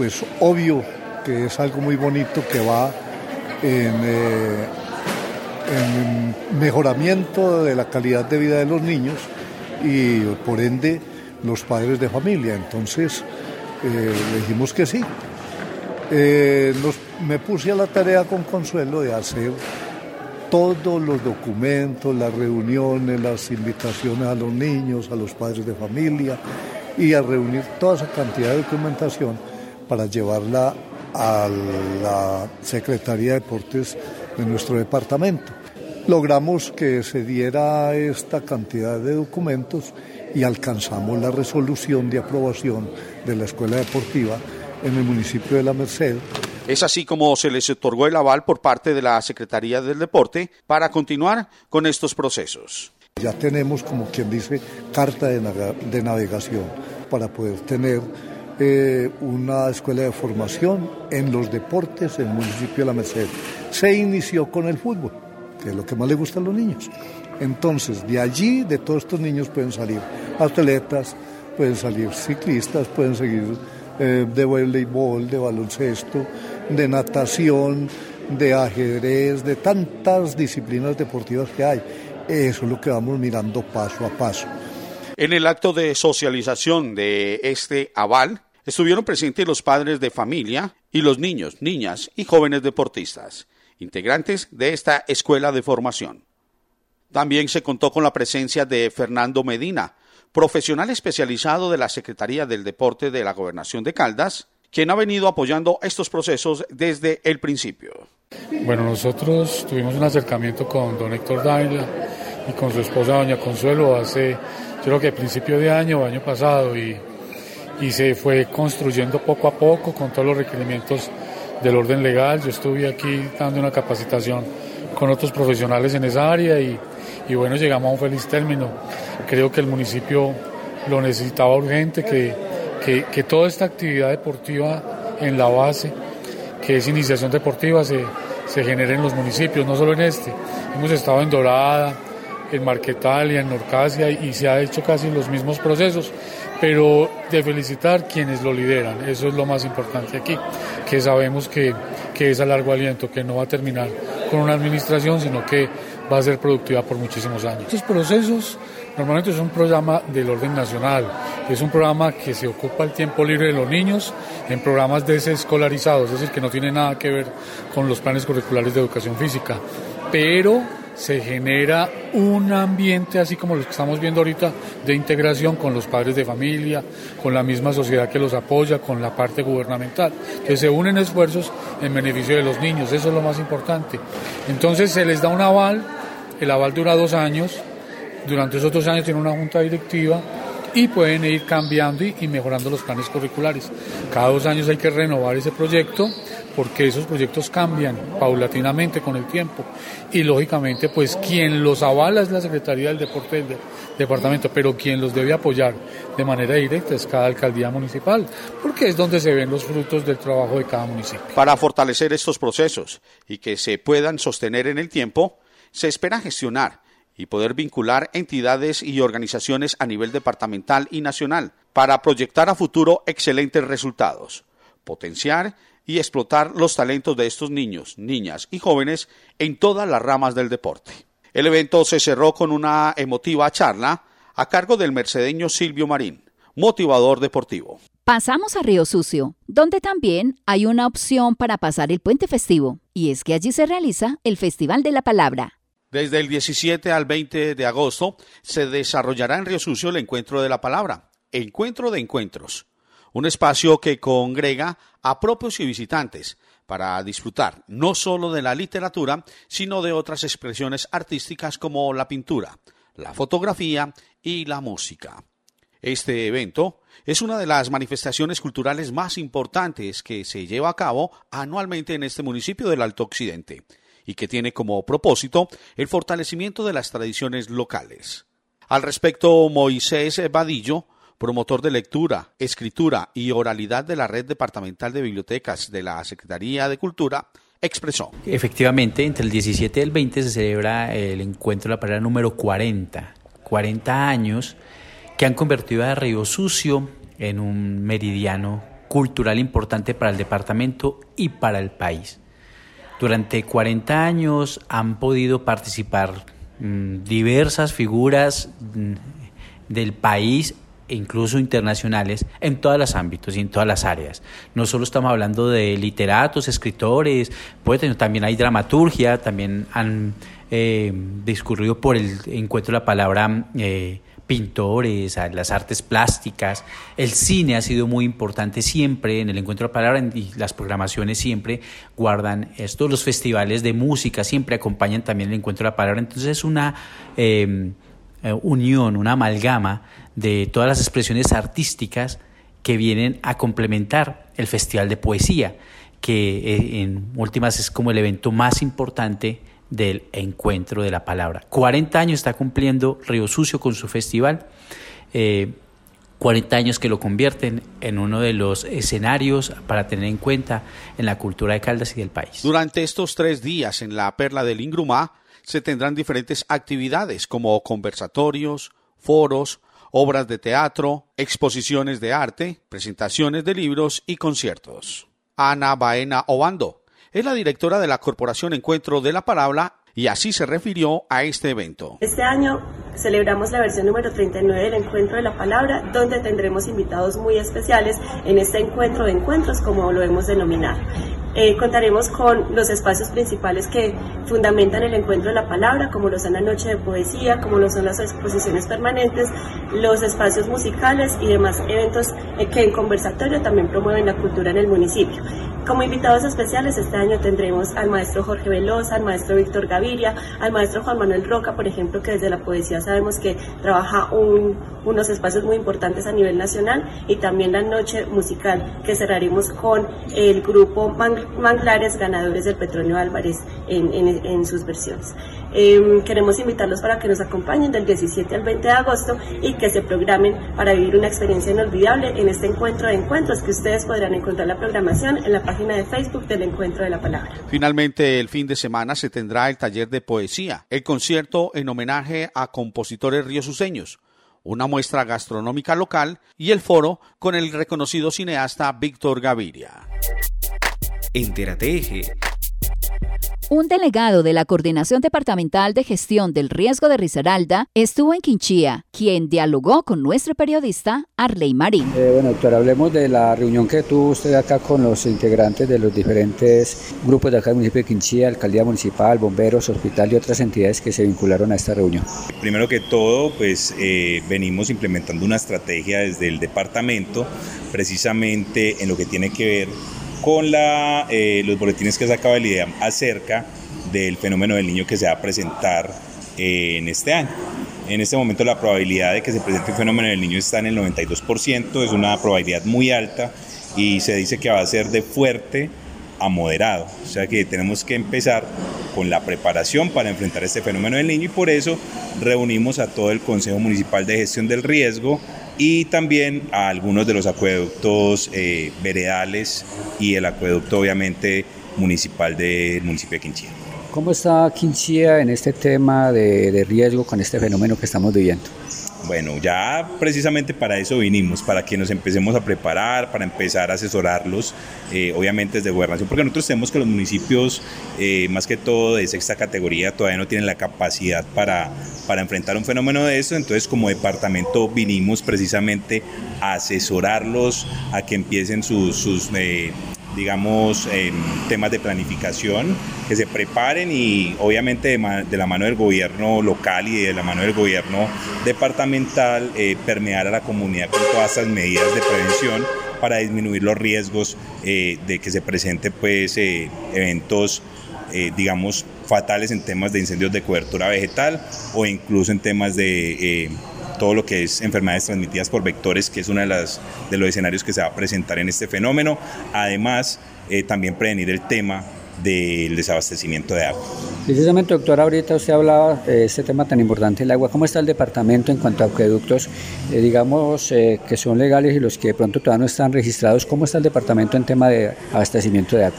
pues obvio que es algo muy bonito que va en, eh, mejoramiento de la calidad de vida de los niños y por ende los padres de familia. Entonces eh, dijimos que sí. Eh, me puse a la tarea con Consuelo de hacer todos los documentos, las reuniones, las invitaciones a los niños, a los padres de familia y a reunir toda esa cantidad de documentación para llevarla a la Secretaría de Deportes de nuestro departamento. Logramos que se diera esta cantidad de documentos y alcanzamos la resolución de aprobación de la Escuela Deportiva en el municipio de La Merced.
Es así como se les otorgó el aval por parte de la Secretaría del Deporte para continuar con estos procesos.
Ya tenemos, como quien dice, carta de, navegación para poder tener eh, una escuela de formación en los deportes en el municipio de La Merced. Se inició con el fútbol, que es lo que más le gusta a los niños. Entonces, de allí, de todos estos niños pueden salir atletas, pueden salir ciclistas, pueden seguir eh, de voleibol, de baloncesto, de natación, de ajedrez, de tantas disciplinas deportivas que hay. Eso es lo que vamos mirando paso a paso.
En el acto de socialización de este aval, Estuvieron presentes los padres de familia y los niños, niñas y jóvenes deportistas, integrantes de esta escuela de formación. También se contó con la presencia de Fernando Medina, profesional especializado de la Secretaría del Deporte de la Gobernación de Caldas, quien ha venido apoyando estos procesos desde el principio.
Bueno, nosotros tuvimos un acercamiento con don Héctor Dávila y con su esposa doña Consuelo hace, creo que principio de año año pasado, y y se fue construyendo poco a poco con todos los requerimientos del orden legal. Yo estuve aquí dando una capacitación con otros profesionales en esa área y, y bueno, llegamos a un feliz término. Creo que el municipio lo necesitaba urgente, que, que, que toda esta actividad deportiva en la base, que es iniciación deportiva, se, se genere en los municipios, no solo en este. Hemos estado en Dorada, en Marquetalia, en Norcasia y se ha hecho casi los mismos procesos pero de felicitar quienes lo lideran. Eso es lo más importante aquí, que sabemos que, que es a largo aliento, que no va a terminar con una administración, sino que va a ser productiva por muchísimos años. Estos procesos normalmente es un programa del orden nacional, es un programa que se ocupa el tiempo libre de los niños en programas desescolarizados, es decir, que no tiene nada que ver con los planes curriculares de educación física, pero se genera un ambiente así como lo que estamos viendo ahorita de integración con los padres de familia, con la misma sociedad que los apoya, con la parte gubernamental. Entonces se unen esfuerzos en beneficio de los niños, eso es lo más importante. Entonces se les da un aval, el aval dura dos años, durante esos dos años tiene una junta directiva y pueden ir cambiando y, mejorando los planes curriculares. Cada dos años hay que renovar ese proyecto porque esos proyectos cambian paulatinamente con el tiempo y lógicamente pues quien los avala es la Secretaría del Deporte del departamento, pero quien los debe apoyar de manera directa es cada alcaldía municipal, porque es donde se ven los frutos del trabajo de cada municipio.
Para fortalecer estos procesos y que se puedan sostener en el tiempo, se espera gestionar y poder vincular entidades y organizaciones a nivel departamental y nacional para proyectar a futuro excelentes resultados, potenciar y explotar los talentos de estos niños, niñas y jóvenes en todas las ramas del deporte. El evento se cerró con una emotiva charla a cargo del mercedeño Silvio Marín, motivador deportivo.
Pasamos a Río Sucio, donde también hay una opción para pasar el puente festivo, y es que allí se realiza el Festival de la Palabra,
desde el 17 al 20 de agosto se desarrollará en Río Sucio el Encuentro de la Palabra, Encuentro de Encuentros, un espacio que congrega a propios y visitantes para disfrutar no solo de la literatura, sino de otras expresiones artísticas como la pintura, la fotografía y la música. Este evento es una de las manifestaciones culturales más importantes que se lleva a cabo anualmente en este municipio del Alto Occidente y que tiene como propósito el fortalecimiento de las tradiciones locales. Al respecto, Moisés Vadillo, promotor de lectura, escritura y oralidad de la Red Departamental de Bibliotecas de la Secretaría de Cultura, expresó.
Efectivamente, entre el 17 y el 20 se celebra el encuentro de la palabra número 40. 40 años que han convertido a Río Sucio en un meridiano cultural importante para el departamento y para el país. Durante 40 años han podido participar mm, diversas figuras mm, del país e incluso internacionales en todos los ámbitos y en todas las áreas. No solo estamos hablando de literatos, escritores, poetas, también hay dramaturgia, también han eh, discurrido por el encuentro de la palabra eh, pintores, las artes plásticas. El cine ha sido muy importante siempre en el encuentro de la palabra y las programaciones siempre guardan esto. Los festivales de música siempre acompañan también el encuentro de la palabra. Entonces es una eh, unión, una amalgama de todas las expresiones artísticas que vienen a complementar el Festival de Poesía, que eh, en últimas es como el evento más importante del encuentro de la palabra. 40 años está cumpliendo Río Sucio con su festival. 40 eh, años que lo convierten en uno de los escenarios para tener en cuenta en la cultura de Caldas y del país.
Durante estos tres días en la Perla del Ingrumá se tendrán diferentes actividades como conversatorios, foros, obras de teatro, exposiciones de arte, presentaciones de libros y conciertos. Ana Baena Obando, es la directora de la Corporación Encuentro de la Palabra y así se refirió a este evento.
Este año celebramos la versión número 39 del Encuentro de la Palabra, donde tendremos invitados muy especiales en este encuentro de encuentros, como lo hemos denominado. Eh, contaremos con los espacios principales que fundamentan el encuentro de la palabra, como lo son la noche de poesía, como lo son las exposiciones permanentes, los espacios musicales y demás eventos eh, que en conversatorio también promueven la cultura en el municipio. Como invitados especiales este año tendremos al maestro Jorge Velosa, al maestro Víctor Gaviria, al maestro Juan Manuel Roca, por ejemplo, que desde la poesía sabemos que trabaja unos espacios muy importantes a nivel nacional y también la noche musical que cerraremos con el grupo Manglares, ganadores del Petróleo Álvarez en, sus versiones. Em, queremos invitarlos para que nos acompañen del 17 al 20 de agosto y que se programen para vivir una experiencia inolvidable en este encuentro de encuentros que ustedes podrán encontrar la programación en la página de Facebook del Encuentro de la Palabra.
Finalmente, el fin de semana se tendrá el taller de poesía, el concierto en homenaje a compositores riosuceños, una muestra gastronómica local y el foro con el reconocido cineasta Víctor Gaviria.
Entérate Eje
Un delegado de la Coordinación Departamental de Gestión del Riesgo de Risaralda estuvo en Quinchía, quien dialogó con nuestro periodista Arley Marín.
Eh, bueno, doctor, hablemos de la reunión que tuvo usted acá con los integrantes de los diferentes grupos de acá del municipio de Quinchía, Alcaldía Municipal, Bomberos, Hospital y otras entidades que se vincularon a esta reunión.
Primero que todo, pues eh, venimos implementando una estrategia desde el departamento, precisamente en lo que tiene que ver con eh, los boletines que sacaba el IDEAM acerca del fenómeno del niño que se va a presentar eh, en este año. En este momento la probabilidad de que se presente un fenómeno del niño está en el 92%, es una probabilidad muy alta y se dice que va a ser de fuerte a moderado. O sea que tenemos que empezar con la preparación para enfrentar este fenómeno del niño y por eso reunimos a todo el Consejo Municipal de Gestión del Riesgo y también a algunos de los acueductos eh, y el acueducto obviamente municipal del municipio de Quinchía.
¿Cómo está Quinchía en este tema de riesgo con este fenómeno que estamos viviendo?
Bueno, ya precisamente para eso vinimos, para que nos empecemos a preparar, para empezar a asesorarlos, eh, obviamente desde gobernación, porque nosotros tenemos que los municipios, eh, más que todo de sexta categoría, todavía no tienen la capacidad para, para enfrentar un fenómeno de eso, entonces como departamento vinimos precisamente a asesorarlos, a que empiecen sus, eh, digamos, temas de planificación, que se preparen y obviamente de, la mano del gobierno local y de la mano del gobierno departamental eh, permear a la comunidad con todas estas medidas de prevención para disminuir los riesgos eh, de que se presenten pues, eh, eventos, digamos, fatales en temas de incendios de cobertura vegetal o incluso en temas de todo lo que es enfermedades transmitidas por vectores, que es uno de, las, de los escenarios que se va a presentar en este fenómeno. Además, eh, también prevenir el tema del desabastecimiento de agua.
Precisamente, doctor, ahorita usted hablaba de este tema tan importante, el agua. ¿Cómo está el departamento en cuanto a acueductos, eh, digamos, eh, que son legales y los que de pronto todavía no están registrados? ¿Cómo está el departamento en tema de abastecimiento de agua?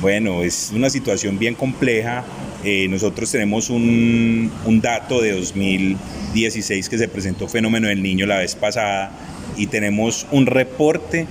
Bueno, es una situación bien compleja. Nosotros tenemos un, un dato de 2000 16 que se presentó fenómeno del niño la vez pasada y tenemos un reporte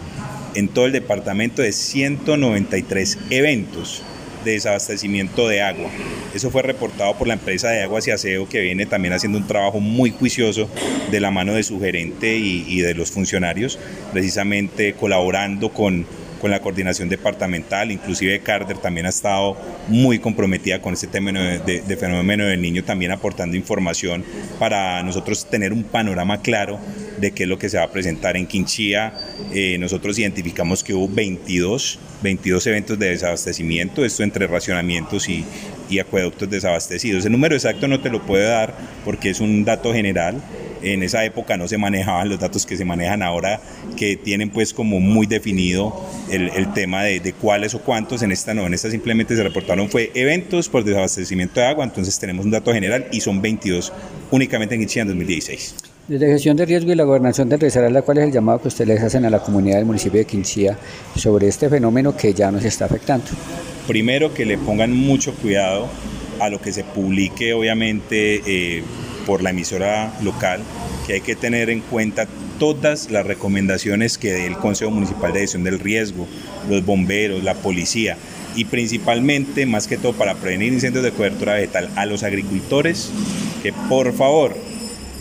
en todo el departamento de 193 eventos de desabastecimiento de agua. Eso fue reportado por la empresa de aguas y aseo que viene también haciendo un trabajo muy juicioso de la mano de su gerente y, y de los funcionarios, precisamente colaborando con con la coordinación departamental, inclusive Carter también ha estado muy comprometida con este tema de, fenómeno del niño, también aportando información para nosotros tener un panorama claro de qué es lo que se va a presentar en Quinchía. Eh, nosotros identificamos que hubo 22, 22 eventos de desabastecimiento, esto entre racionamientos y, y acueductos desabastecidos. El número exacto no te lo puedo dar porque es un dato general, en esa época no se manejaban los datos que se manejan ahora, que tienen pues como muy definido el, el tema de, de, cuáles o cuántos, en esta no, en esta simplemente se reportaron fue eventos por desabastecimiento de agua, entonces tenemos un dato general y son 22 únicamente en Ichia en 2016.
Desde gestión de riesgo y la gobernación de Risaralda, ¿cuál es el llamado que ustedes hacen a la comunidad del municipio de Quinchía sobre este fenómeno que ya nos está afectando?
Primero, que le pongan mucho cuidado a lo que se publique, obviamente, eh, por la emisora local, que hay que tener en cuenta todas las recomendaciones que dé el Consejo Municipal de Gestión del Riesgo, los bomberos, la policía y principalmente, más que todo para prevenir incendios de cobertura vegetal, a los agricultores que por favor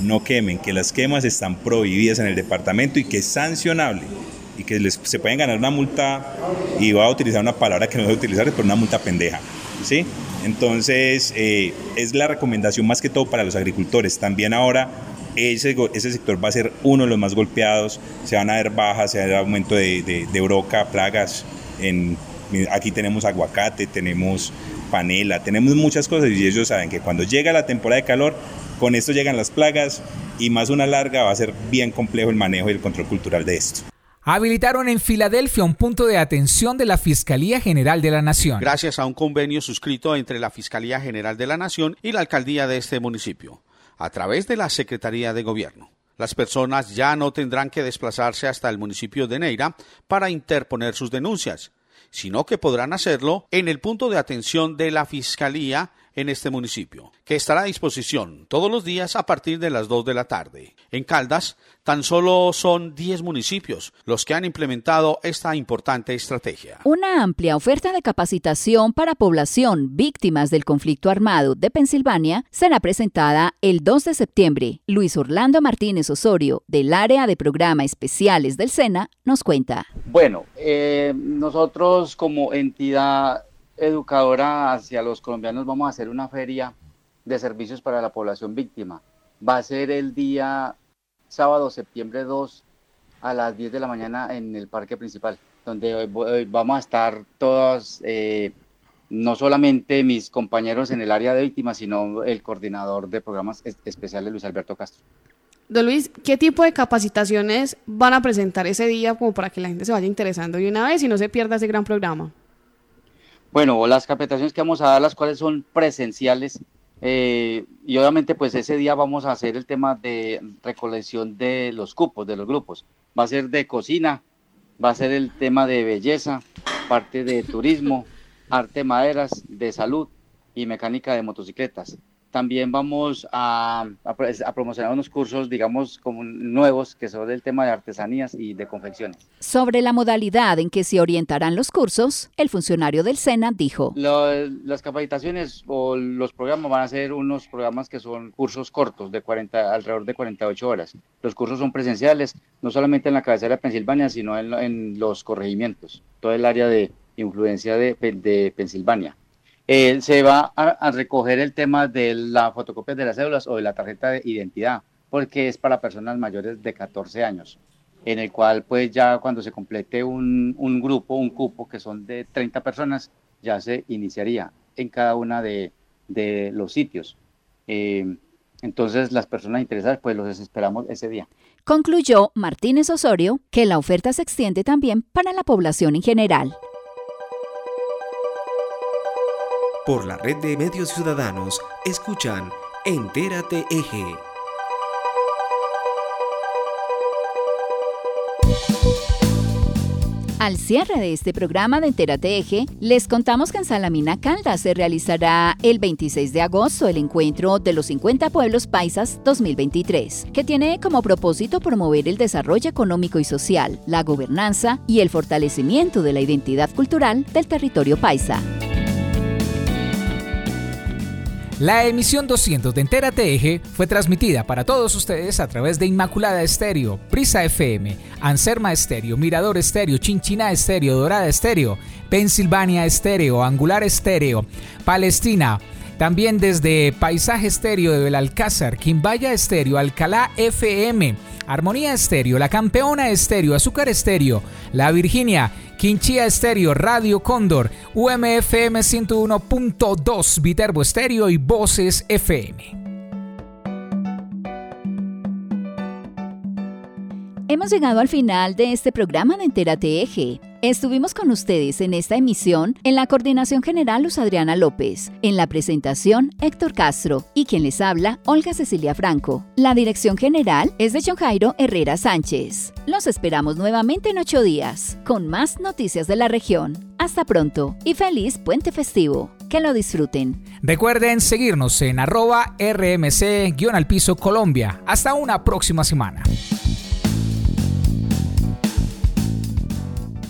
no quemen, que las quemas están prohibidas en el departamento y que es sancionable y que les, se pueden ganar una multa, y voy a utilizar una palabra que no voy a utilizar, pero una multa pendeja. ¿sí? Entonces, eh, es la recomendación más que todo para los agricultores. También ahora ese, sector va a ser uno de los más golpeados, se van a ver bajas, se va a ver aumento de, broca, plagas. Aquí tenemos aguacate, tenemos panela, tenemos muchas cosas y ellos saben que cuando llega la temporada de calor, con esto llegan las plagas y más una larga va a ser bien complejo el manejo y el control cultural de esto.
Habilitaron en Filadelfia un punto de atención de la Fiscalía General de la Nación.
Gracias a un convenio suscrito entre la Fiscalía General de la Nación y la alcaldía de este municipio, a través de la Secretaría de Gobierno. Las personas ya no tendrán que desplazarse hasta el municipio de Neira para interponer sus denuncias, sino que podrán hacerlo en el punto de atención de la Fiscalía en este municipio, que estará a disposición todos los días a partir de las 2 de la tarde. En Caldas, tan solo son 10 municipios los que han implementado esta importante estrategia.
Una amplia oferta de capacitación para población víctimas del conflicto armado de Pensilvania será presentada el 2 de septiembre. Luis Orlando Martínez Osorio, del área de programa especiales del SENA, nos cuenta.
Bueno, eh, nosotros como entidad educadora hacia los colombianos vamos a hacer una feria de servicios para la población víctima. Va a ser el día sábado, septiembre 2, a las 10 de la mañana en el parque principal, donde vamos a estar todos, eh, no solamente mis compañeros en el área de víctimas, sino el coordinador de programas especiales, Luis Alberto Castro.
Don Luis, ¿qué tipo de capacitaciones van a presentar ese día como para que la gente se vaya interesando de una vez y no se pierda ese gran programa?
Bueno, las capacitaciones que vamos a dar, las cuales son presenciales, eh, y obviamente pues ese día vamos a hacer el tema de recolección de los cupos, de los grupos. Va a ser de cocina, va a ser el tema de belleza, parte de turismo, arte maderas, de salud y mecánica de motocicletas. También vamos a, promocionar unos cursos, digamos, como nuevos, que son del tema de artesanías y de confecciones.
Sobre la modalidad en que se orientarán los cursos, el funcionario del SENA dijo.
las capacitaciones o los programas van a ser unos programas que son cursos cortos, de 40, alrededor de 48 horas. Los cursos son presenciales, no solamente en la cabecera de Pensilvania, sino en, los corregimientos, todo el área de influencia de, de Pensilvania. Se va a, recoger el tema de la fotocopia de las cédulas o de la tarjeta de identidad, porque es para personas mayores de 14 años, en el cual pues ya cuando se complete un, grupo, un cupo que son de 30 personas, ya se iniciaría en cada una de, los sitios. Eh, entonces las personas interesadas pues los esperamos ese día.
Concluyó Martínez Osorio que la oferta se extiende también para la población en general.
Por la red de medios ciudadanos, escuchan Entérate Eje.
Al cierre de este programa de Entérate Eje, les contamos que en Salamina Caldas se realizará el 26 de agosto el encuentro de los 50 pueblos paisas 2023, que tiene como propósito promover el desarrollo económico y social, la gobernanza y el fortalecimiento de la identidad cultural del territorio paisa.
La emisión 200 de Entérate Eje fue transmitida para todos ustedes a través de Inmaculada Estéreo, Prisa FM, Anserma Estéreo, Mirador Estéreo, Chinchina Estéreo, Dorada Estéreo, Pensilvania Estéreo, Angular Estéreo, Palestina, también desde Paisaje Estéreo de Belalcázar, Quimbaya Estéreo, Alcalá FM, Armonía Estéreo, La Campeona Estéreo, Azúcar Estéreo, La Virginia, Quinchía Estéreo, Radio Cóndor, UMFM 101.2, Viterbo Estéreo y Voces FM.
Hemos llegado al final de este programa de Entérate Eje. Estuvimos con ustedes en esta emisión en la coordinación general Luz Adriana López, en la presentación Héctor Castro y quien les habla Olga Cecilia Franco. La dirección general es de John Herrera Sánchez. Los esperamos nuevamente en ocho días con más noticias de la región. Hasta pronto y feliz puente festivo. Que lo disfruten.
Recuerden seguirnos en arroba rmc-al piso Colombia. Hasta una próxima semana.